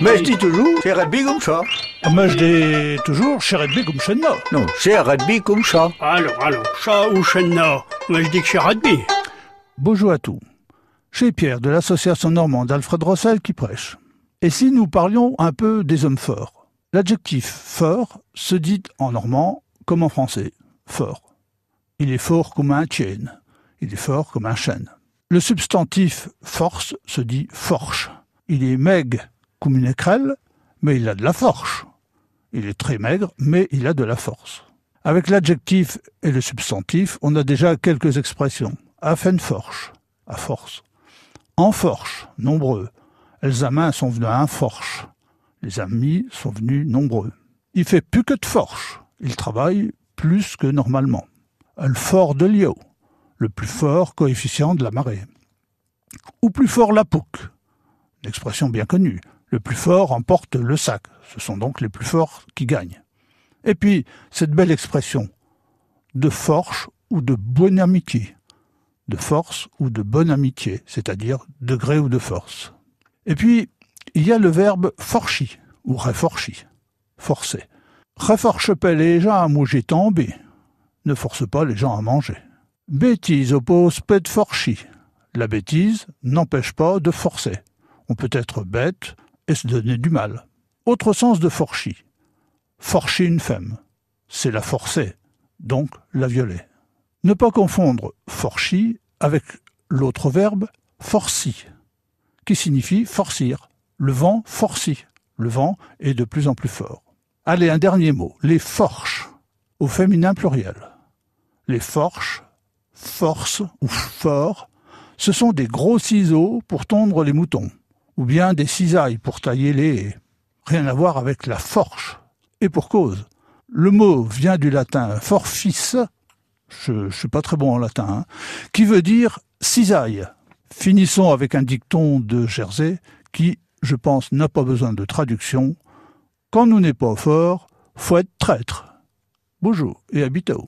Mais je dis toujours, c'est rugby comme ça. Mais je dis toujours, chez Redby comme chez nous. Non, c'est rugby comme ça. Alors, alors, chat ou chenna Moi, je dis que c'est rugby. Bonjour à tous. Chez Pierre de l'association normande Alfred Rossel qui prêche. Et si nous parlions un peu des hommes forts? L'adjectif fort se dit en normand comme en français, fort. Il est fort comme un chêne. Il est fort comme un chêne. Le substantif force se dit forche. Il est maigre comme une écrelle, mais il a de la force. Il est très maigre, mais il a de la force. Avec l'adjectif et le substantif, on a déjà quelques expressions. Afen forche, à force. En forche, nombreux. Les sont venus à un. Les amis sont venus nombreux. Il fait plus que de forche. Il travaille plus que normalement. Le fort de Lio, le plus fort coefficient de la marée. Ou plus fort la pouque, l'expression bien connue. Le plus fort emporte le sac. Ce sont donc les plus forts qui gagnent. Et puis, cette belle expression, de force ou de bonne amitié. De force ou de bonne amitié, c'est-à-dire de gré ou de force. Et puis, il y a le verbe forchi, ou réforchi, forcer. Réforche pas les gens à manger tombé. Ne force pas les gens à manger. Bêtise oppose pet forchi. La bêtise n'empêche pas de forcer. On peut être bête et se donner du mal. Autre sens de forchi. Forcher une femme, c'est la forcer, donc la violer. Ne pas confondre forchi avec l'autre verbe forci, qui signifie forcir. Le vent forci. Le vent est de plus en plus fort. Allez, un dernier mot. Les forches, au féminin pluriel. Les forches, force ou fort, ce sont des gros ciseaux pour tondre les moutons, ou bien des cisailles pour tailler les. Rien à voir avec la forche. Et pour cause. Le mot vient du latin forfis, je suis pas très bon en latin, hein, qui veut dire cisaille. Finissons avec un dicton de Jersey qui, je pense, n'a pas besoin de traduction. Quand nous n'est pas fort, faut être traître. Bonjour et à bientôt.